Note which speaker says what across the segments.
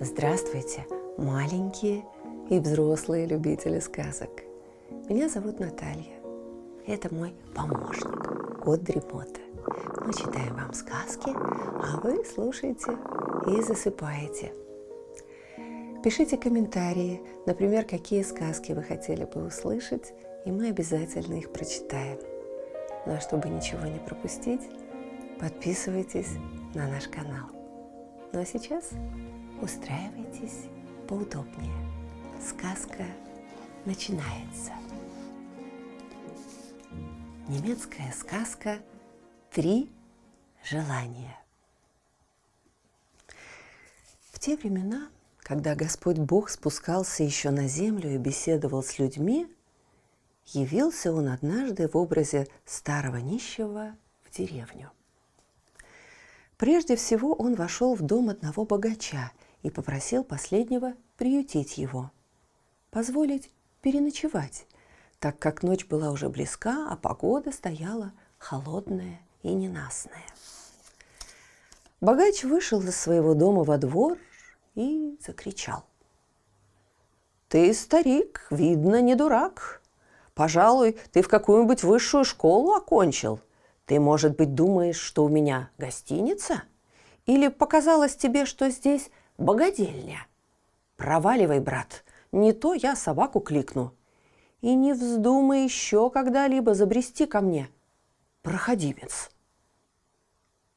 Speaker 1: Здравствуйте, маленькие и взрослые любители сказок. Меня зовут Наталья. Это мой помощник, кот Дремота. Мы читаем вам сказки, а вы слушаете и засыпаете. Пишите комментарии, например, какие сказки вы хотели бы услышать, и мы обязательно их прочитаем. Ну а чтобы ничего не пропустить, подписывайтесь на наш канал. Ну а сейчас устраивайтесь поудобнее. Сказка начинается. Немецкая сказка «Три желания». В те времена, когда Господь Бог спускался еще на землю и беседовал с людьми, явился он однажды в образе старого нищего в деревню. Прежде всего он вошел в дом одного богача и попросил последнего приютить его, позволить переночевать, так как ночь была уже близка, а погода стояла холодная и ненастная. Богач вышел из своего дома во двор и закричал. «Ты, старик, видно, не дурак. Пожалуй, ты в какую-нибудь высшую школу окончил. Ты, может быть, думаешь, что у меня гостиница? Или показалось тебе, что здесь богадельня? Проваливай, брат, не то я собаку кликну. И не вздумай еще когда-либо забрести ко мне, проходимец.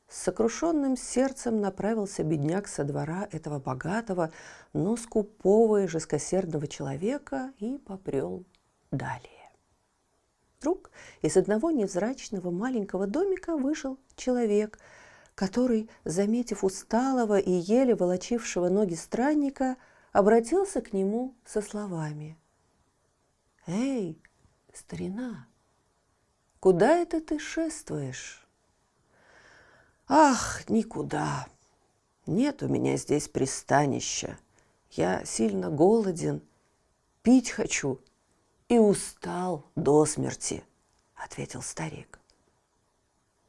Speaker 1: С сокрушенным сердцем направился бедняк со двора этого богатого, но скупого и жесткосердного человека и попрел далее. Вдруг из одного невзрачного маленького домика вышел человек, который, заметив усталого и еле волочившего ноги странника, обратился к нему со словами. «Эй, старина, куда это ты шествуешь?» Ах, никуда. Нет у меня здесь пристанища. Я сильно голоден, пить хочу и устал до смерти, ответил старик.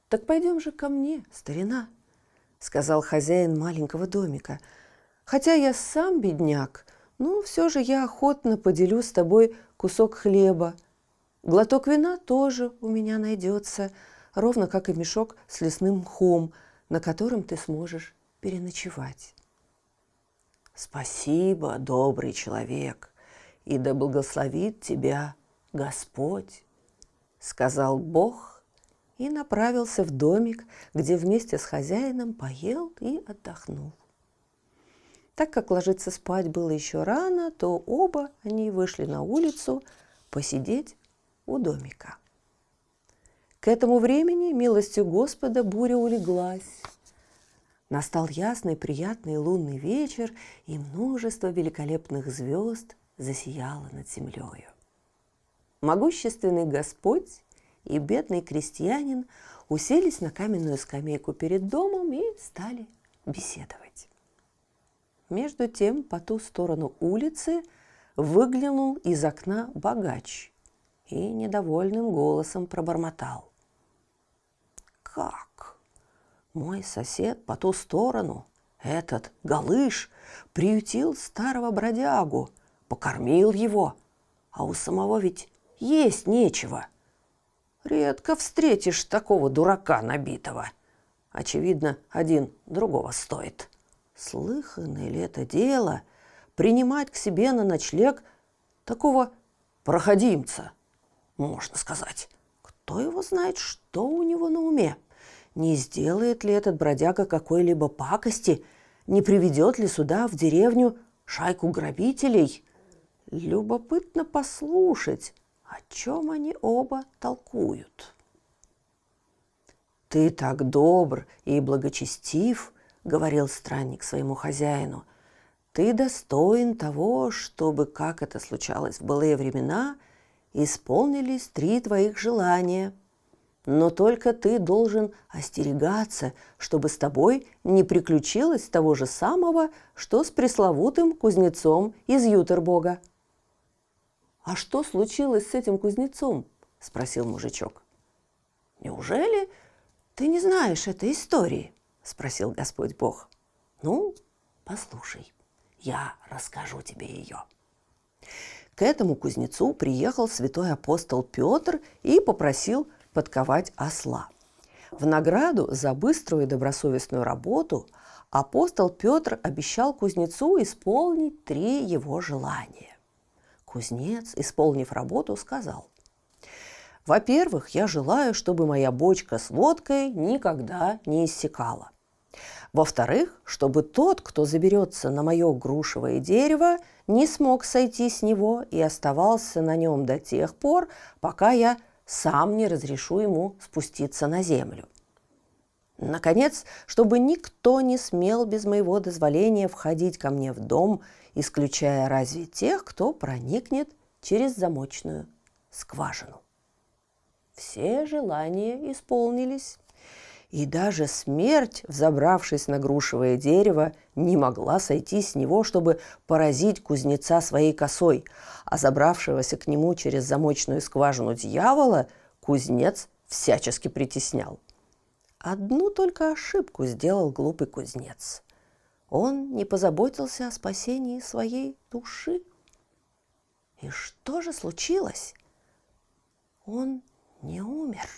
Speaker 1: Так пойдем же ко мне, старина, сказал хозяин маленького домика. Хотя я сам бедняк, но все же я охотно поделю с тобой кусок хлеба. Глоток вина тоже у меня найдется – ровно как и мешок с лесным мхом, на котором ты сможешь переночевать. Спасибо, добрый человек, и да благословит тебя Господь, сказал Бог и направился в домик, где вместе с хозяином поел и отдохнул. Так как ложиться спать было еще рано, то оба они вышли на улицу посидеть у домика. К этому времени, милостью Господа, буря улеглась. Настал ясный, приятный лунный вечер, и множество великолепных звезд засияло над землею. Могущественный Господь и бедный крестьянин уселись на каменную скамейку перед домом и стали беседовать. Между тем, по ту сторону улицы выглянул из окна богач и недовольным голосом пробормотал как? Мой сосед по ту сторону, этот галыш, приютил старого бродягу, покормил его, а у самого ведь есть нечего. Редко встретишь такого дурака набитого. Очевидно, один другого стоит. Слыханное ли это дело принимать к себе на ночлег такого проходимца, можно сказать? Кто его знает, что у него на уме? Не сделает ли этот бродяга какой-либо пакости? Не приведет ли сюда, в деревню, шайку грабителей? Любопытно послушать, о чем они оба толкуют. «Ты так добр и благочестив», — говорил странник своему хозяину. «Ты достоин того, чтобы, как это случалось в былые времена, — исполнились три твоих желания. Но только ты должен остерегаться, чтобы с тобой не приключилось того же самого, что с пресловутым кузнецом из Ютербога. «А что случилось с этим кузнецом?» – спросил мужичок. Неужели ты не знаешь этой истории? спросил Господь Бог. Ну, послушай, я расскажу тебе ее. К этому кузнецу приехал святой апостол Петр и попросил подковать осла. В награду за быструю и добросовестную работу апостол Петр обещал кузнецу исполнить три его желания. Кузнец, исполнив работу, сказал, «Во-первых, я желаю, чтобы моя бочка с водкой никогда не иссякала. Во-вторых, чтобы тот, кто заберется на мое грушевое дерево, не смог сойти с него и оставался на нем до тех пор, пока я сам не разрешу ему спуститься на землю. Наконец, чтобы никто не смел без моего дозволения входить ко мне в дом, исключая разве тех, кто проникнет через замочную скважину. Все желания исполнились, и даже смерть, взобравшись на грушевое дерево, не могла сойти с него, чтобы поразить кузнеца своей косой, а забравшегося к нему через замочную скважину дьявола кузнец всячески притеснял. Одну только ошибку сделал глупый кузнец. Он не позаботился о спасении своей души. И что же случилось? Он не умер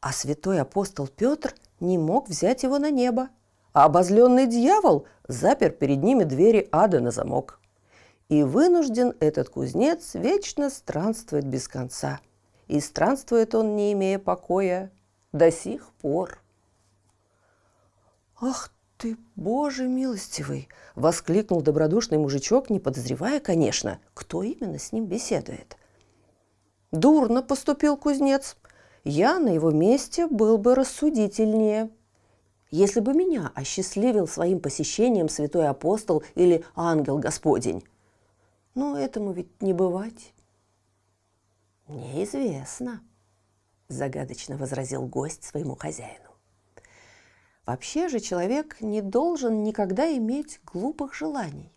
Speaker 1: а святой апостол Петр не мог взять его на небо, а обозленный дьявол запер перед ними двери ада на замок. И вынужден этот кузнец вечно странствовать без конца. И странствует он, не имея покоя, до сих пор. «Ах ты, Боже милостивый!» – воскликнул добродушный мужичок, не подозревая, конечно, кто именно с ним беседует. «Дурно поступил кузнец», я на его месте был бы рассудительнее. Если бы меня осчастливил своим посещением святой апостол или ангел Господень. Но этому ведь не бывать. Неизвестно, загадочно возразил гость своему хозяину. Вообще же человек не должен никогда иметь глупых желаний.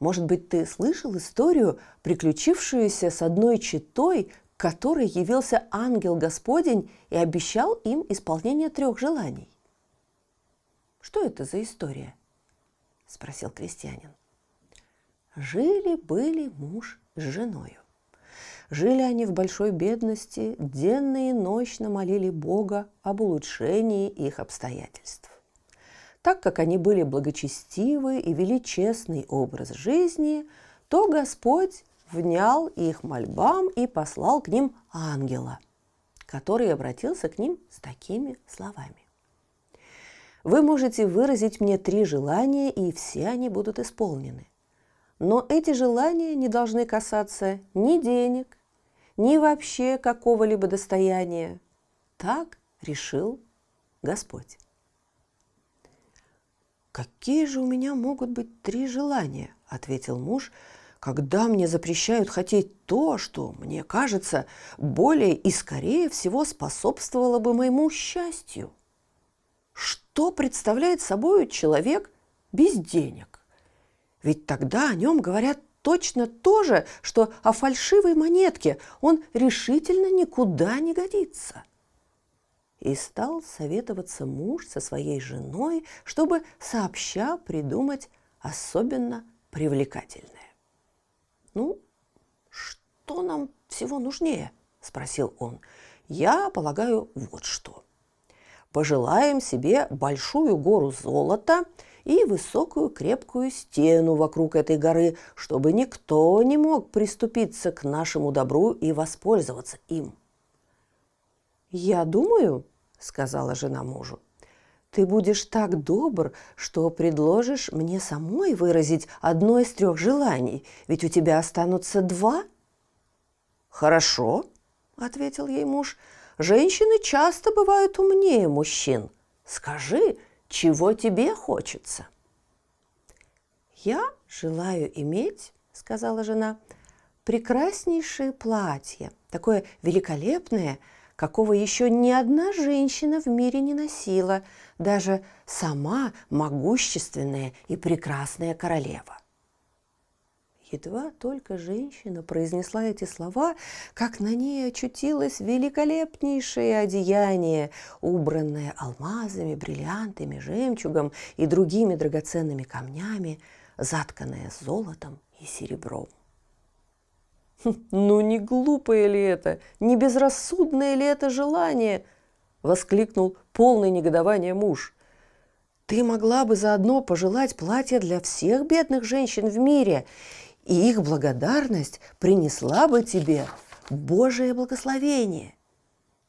Speaker 1: Может быть, ты слышал историю, приключившуюся с одной читой, которой явился ангел Господень и обещал им исполнение трех желаний. «Что это за история?» – спросил крестьянин. Жили-были муж с женою. Жили они в большой бедности, денно и ночно молили Бога об улучшении их обстоятельств. Так как они были благочестивы и вели честный образ жизни, то Господь внял их мольбам и послал к ним ангела, который обратился к ним с такими словами. Вы можете выразить мне три желания, и все они будут исполнены. Но эти желания не должны касаться ни денег, ни вообще какого-либо достояния. Так решил Господь. «Какие же у меня могут быть три желания?» – ответил муж – когда мне запрещают хотеть то, что, мне кажется, более и скорее всего способствовало бы моему счастью. Что представляет собой человек без денег? Ведь тогда о нем говорят точно то же, что о фальшивой монетке. Он решительно никуда не годится. И стал советоваться муж со своей женой, чтобы сообща придумать особенно привлекательное. «Ну, что нам всего нужнее?» – спросил он. «Я полагаю, вот что. Пожелаем себе большую гору золота и высокую крепкую стену вокруг этой горы, чтобы никто не мог приступиться к нашему добру и воспользоваться им». «Я думаю», – сказала жена мужу, ты будешь так добр, что предложишь мне самой выразить одно из трех желаний, ведь у тебя останутся два. Хорошо, ответил ей муж. Женщины часто бывают умнее мужчин. Скажи, чего тебе хочется? Я желаю иметь, сказала жена, прекраснейшее платье, такое великолепное, какого еще ни одна женщина в мире не носила, даже сама могущественная и прекрасная королева. Едва только женщина произнесла эти слова, как на ней очутилось великолепнейшее одеяние, убранное алмазами, бриллиантами, жемчугом и другими драгоценными камнями, затканное золотом и серебром. «Хм, «Ну не глупое ли это, не безрассудное ли это желание?» – воскликнул полный негодования муж. «Ты могла бы заодно пожелать платье для всех бедных женщин в мире и их благодарность принесла бы тебе Божие благословение.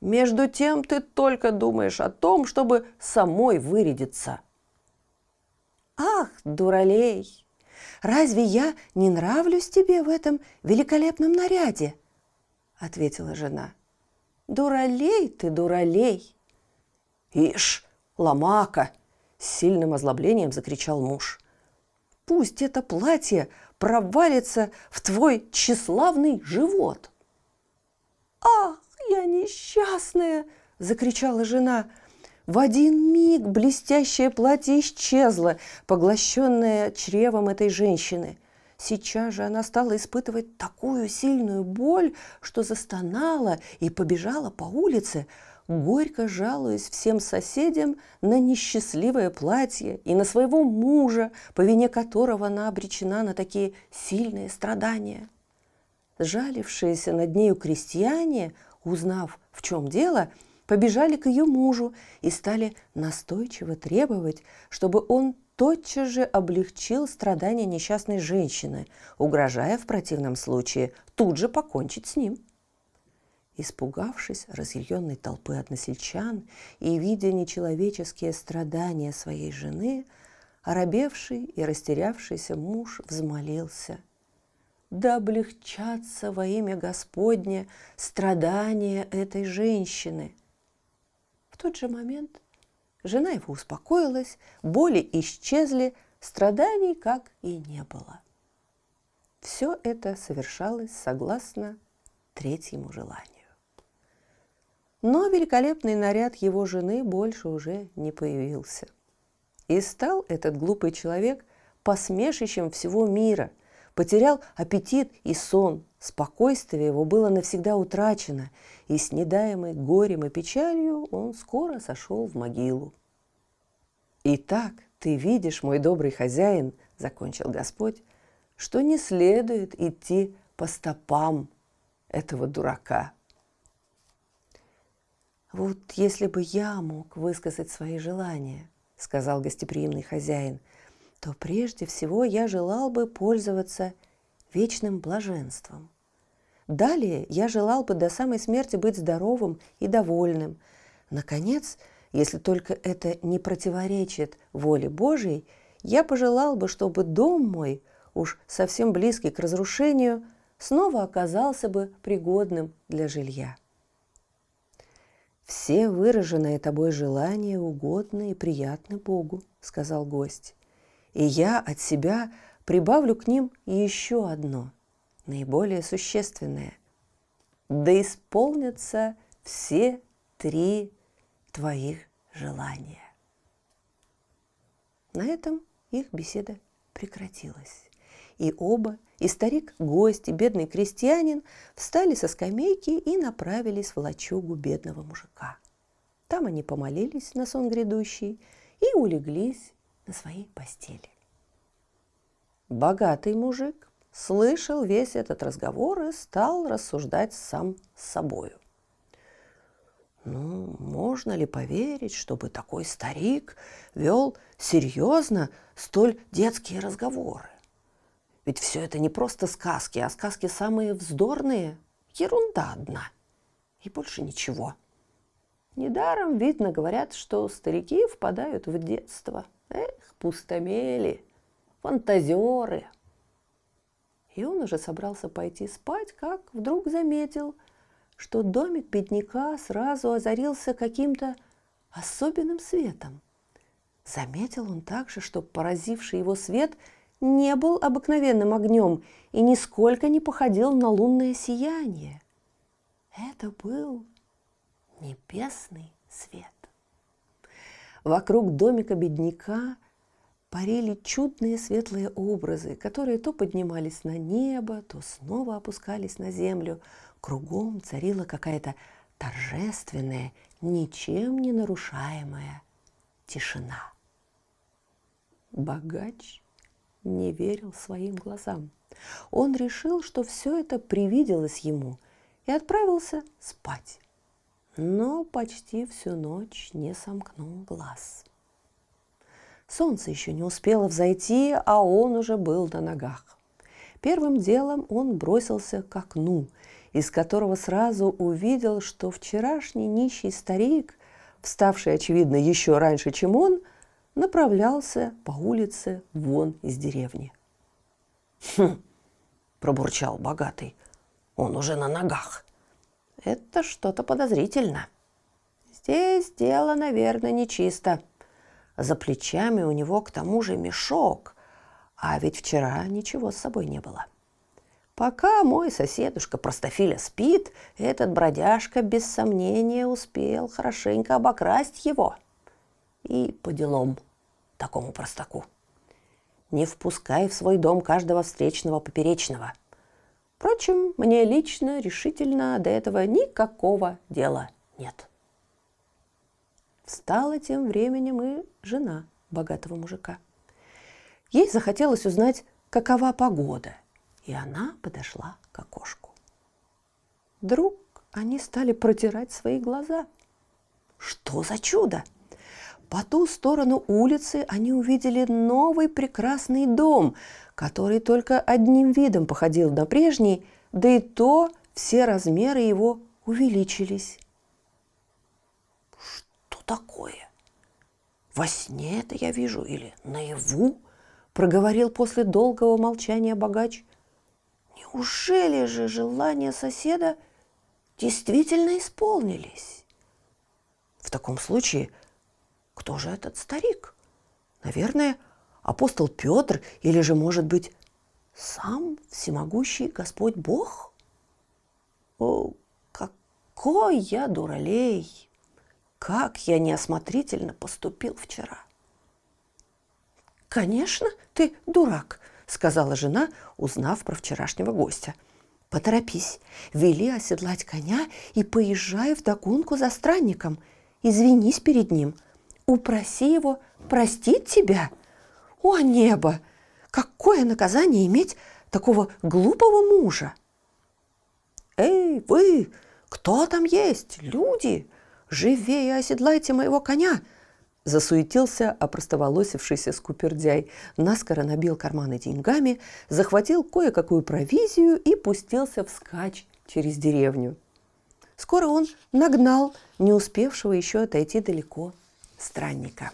Speaker 1: Между тем ты только думаешь о том, чтобы самой вырядиться. Ах, дуралей, разве я не нравлюсь тебе в этом великолепном наряде? Ответила жена. Дуралей ты, дуралей. Ишь, ломака! С сильным озлоблением закричал муж. Пусть это платье провалится в твой тщеславный живот. «Ах, я несчастная!» – закричала жена. В один миг блестящее платье исчезло, поглощенное чревом этой женщины. Сейчас же она стала испытывать такую сильную боль, что застонала и побежала по улице, горько жалуясь всем соседям на несчастливое платье и на своего мужа, по вине которого она обречена на такие сильные страдания. Сжалившиеся над нею крестьяне, узнав, в чем дело, побежали к ее мужу и стали настойчиво требовать, чтобы он тотчас же облегчил страдания несчастной женщины, угрожая в противном случае тут же покончить с ним. Испугавшись разъяренной толпы односельчан и видя нечеловеческие страдания своей жены, оробевший и растерявшийся муж взмолился. Да облегчатся во имя Господне страдания этой женщины. В тот же момент жена его успокоилась, боли исчезли, страданий как и не было. Все это совершалось согласно третьему желанию. Но великолепный наряд его жены больше уже не появился. И стал этот глупый человек посмешищем всего мира, потерял аппетит и сон, спокойствие его было навсегда утрачено, и с недаемой горем и печалью он скоро сошел в могилу. «Итак, ты видишь, мой добрый хозяин, — закончил Господь, — что не следует идти по стопам этого дурака». «Вот если бы я мог высказать свои желания», — сказал гостеприимный хозяин, «то прежде всего я желал бы пользоваться вечным блаженством. Далее я желал бы до самой смерти быть здоровым и довольным. Наконец, если только это не противоречит воле Божией, я пожелал бы, чтобы дом мой, уж совсем близкий к разрушению, снова оказался бы пригодным для жилья. «Все выраженные тобой желания угодны и приятны Богу», — сказал гость. «И я от себя прибавлю к ним еще одно, наиболее существенное. Да исполнятся все три твоих желания». На этом их беседа прекратилась. И оба, и старик-гость, и бедный крестьянин встали со скамейки и направились в лачугу бедного мужика. Там они помолились на сон грядущий и улеглись на своей постели. Богатый мужик слышал весь этот разговор и стал рассуждать сам с собою. Ну, можно ли поверить, чтобы такой старик вел серьезно столь детские разговоры? Ведь все это не просто сказки, а сказки самые вздорные. Ерунда одна. И больше ничего. Недаром, видно, говорят, что старики впадают в детство. Эх, пустомели, фантазеры. И он уже собрался пойти спать, как вдруг заметил, что домик бедняка сразу озарился каким-то особенным светом. Заметил он также, что поразивший его свет – не был обыкновенным огнем и нисколько не походил на лунное сияние. Это был небесный свет. Вокруг домика бедняка парили чудные светлые образы, которые то поднимались на небо, то снова опускались на землю. Кругом царила какая-то торжественная, ничем не нарушаемая тишина. Богач не верил своим глазам. Он решил, что все это привиделось ему, и отправился спать. Но почти всю ночь не сомкнул глаз. Солнце еще не успело взойти, а он уже был на ногах. Первым делом он бросился к окну, из которого сразу увидел, что вчерашний нищий старик, вставший, очевидно, еще раньше, чем он, направлялся по улице вон из деревни.
Speaker 2: «Хм!» – пробурчал богатый. «Он уже на ногах.
Speaker 1: Это что-то подозрительно. Здесь дело, наверное, нечисто. За плечами у него к тому же мешок, а ведь вчера ничего с собой не было. Пока мой соседушка Простофиля спит, этот бродяжка без сомнения успел хорошенько обокрасть его. И по делам такому простаку. Не впускай в свой дом каждого встречного поперечного. Впрочем, мне лично решительно до этого никакого дела нет. Встала тем временем и жена богатого мужика. Ей захотелось узнать, какова погода, и она подошла к окошку. Вдруг они стали протирать свои глаза. Что за чудо! По ту сторону улицы они увидели новый прекрасный дом, который только одним видом походил на прежний, да и то все размеры его увеличились
Speaker 2: такое? Во сне это я вижу или наяву?» – проговорил после долгого молчания богач. «Неужели же желания соседа действительно исполнились?» «В таком случае, кто же этот старик? Наверное, апостол Петр или же, может быть, сам всемогущий Господь Бог?» «О, какой я дуралей!» как я неосмотрительно поступил вчера.
Speaker 1: «Конечно, ты дурак», — сказала жена, узнав про вчерашнего гостя. «Поторопись, вели оседлать коня и поезжай в догонку за странником. Извинись перед ним, упроси его простить тебя. О, небо! Какое наказание иметь такого глупого мужа!»
Speaker 2: «Эй, вы! Кто там есть? Люди!» «Живее оседлайте моего коня!» Засуетился опростоволосившийся скупердяй, наскоро набил карманы деньгами, захватил кое-какую провизию и пустился вскачь через деревню. Скоро он нагнал не успевшего еще отойти далеко странника.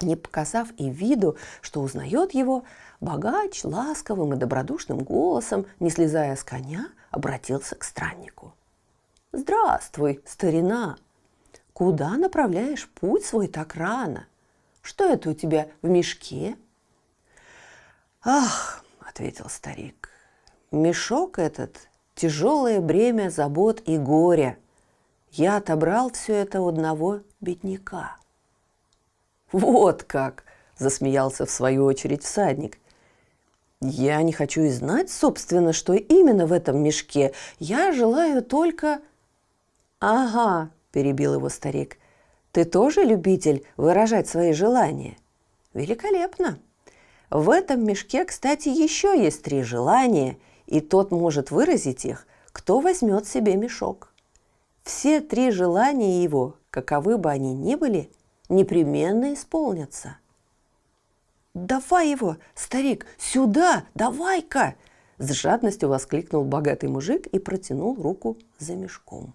Speaker 2: Не показав и виду, что узнает его, богач ласковым и добродушным голосом, не слезая с коня, обратился к страннику. «Здравствуй, старина! Куда направляешь путь свой так рано? Что это у тебя в мешке?»
Speaker 1: «Ах!» – ответил старик. «Мешок этот – тяжелое бремя забот и горя. Я отобрал все это у одного бедняка».
Speaker 2: «Вот как!» – засмеялся в свою очередь всадник. «Я не хочу и знать, собственно, что именно в этом мешке. Я желаю только...» «Ага», – перебил его старик, – «ты тоже любитель выражать свои желания?» «Великолепно! В этом мешке, кстати, еще есть три желания, и тот может выразить их, кто возьмет себе мешок. Все три желания его, каковы бы они ни были, непременно исполнятся».
Speaker 1: «Давай его, старик, сюда, давай-ка!» С жадностью воскликнул богатый мужик и протянул руку за мешком.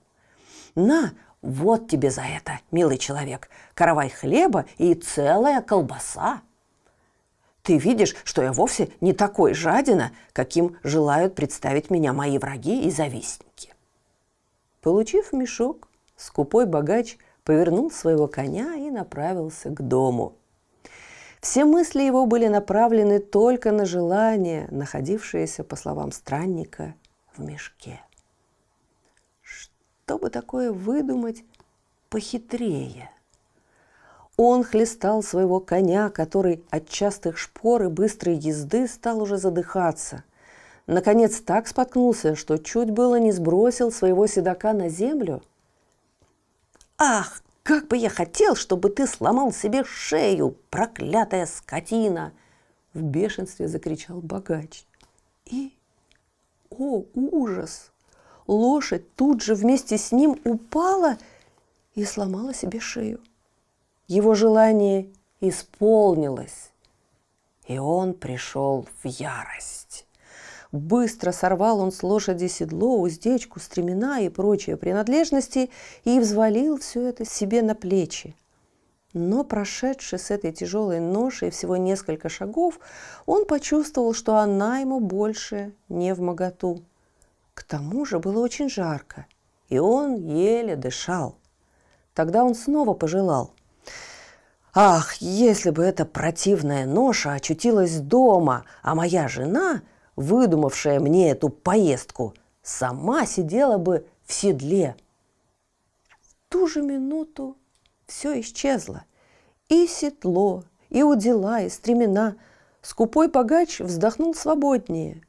Speaker 2: На, вот тебе за это, милый человек, каравай хлеба и целая колбаса. Ты видишь, что я вовсе не такой жадина, каким желают представить меня мои враги и завистники.
Speaker 1: Получив мешок, скупой богач повернул своего коня и направился к дому. Все мысли его были направлены только на желание, находившееся, по словам странника, в мешке что бы такое выдумать похитрее.
Speaker 2: Он хлестал своего коня, который от частых шпор и быстрой езды стал уже задыхаться. Наконец так споткнулся, что чуть было не сбросил своего седока на землю. «Ах, как бы я хотел, чтобы ты сломал себе шею, проклятая скотина!» В бешенстве закричал богач. И, о ужас! Лошадь тут же вместе с ним упала и сломала себе шею. Его желание исполнилось, и он пришел в ярость. Быстро сорвал он с лошади седло, уздечку, стремена и прочие принадлежности и взвалил все это себе на плечи. Но прошедший с этой тяжелой ношей всего несколько шагов, он почувствовал, что она ему больше не в моготу. К тому же было очень жарко, и он еле дышал. Тогда он снова пожелал – Ах, если бы эта противная ноша очутилась дома, а моя жена, выдумавшая мне эту поездку, сама сидела бы в седле. В ту же минуту все исчезло. И седло, и удила, и стремена. Скупой богач вздохнул свободнее.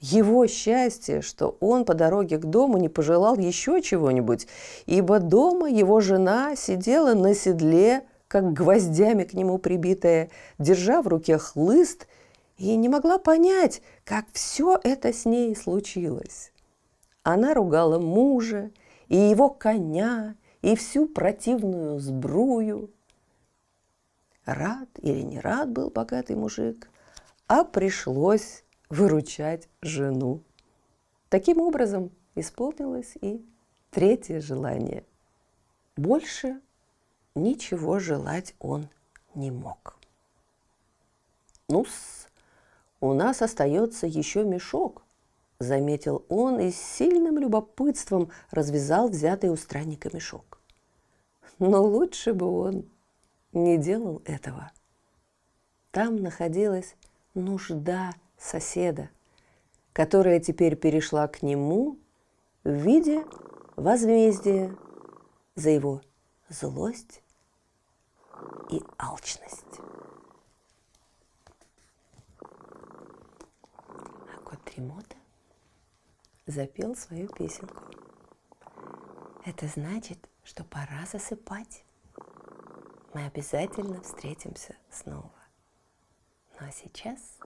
Speaker 2: Его счастье, что он по дороге к дому не пожелал еще чего-нибудь, ибо дома его жена сидела на седле как гвоздями к нему прибитая, держа в руке хлыст, и не могла понять, как все это с ней случилось. Она ругала мужа и его коня, и всю противную сбрую. Рад или не рад был богатый мужик, а пришлось выручать жену. Таким образом исполнилось и третье желание. Больше ничего желать он не мог. ну у нас остается еще мешок», – заметил он и с сильным любопытством развязал взятый у странника мешок. Но лучше бы он не делал этого. Там находилась нужда соседа, которая теперь перешла к нему в виде возмездия за его злость и алчность. Кот Тремота запел свою песенку. Это значит, что пора засыпать. Мы обязательно встретимся снова. Ну а сейчас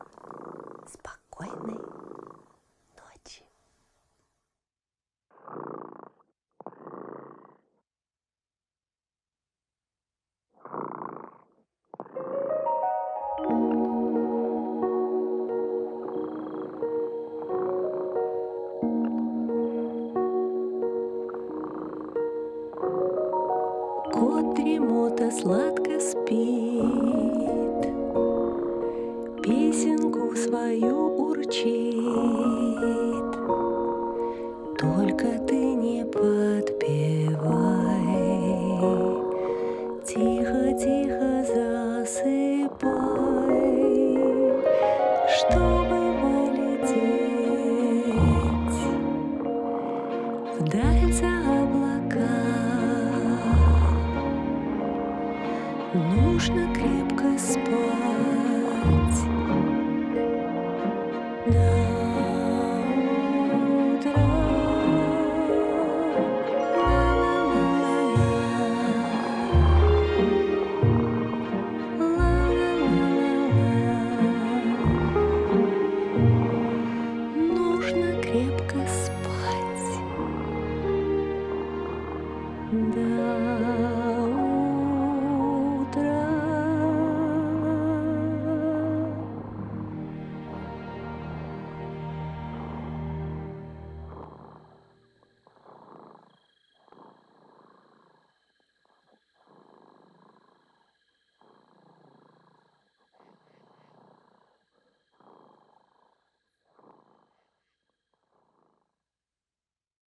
Speaker 2: спокойной ночи.
Speaker 3: Дремота сладко спит, Песенку свою урчит.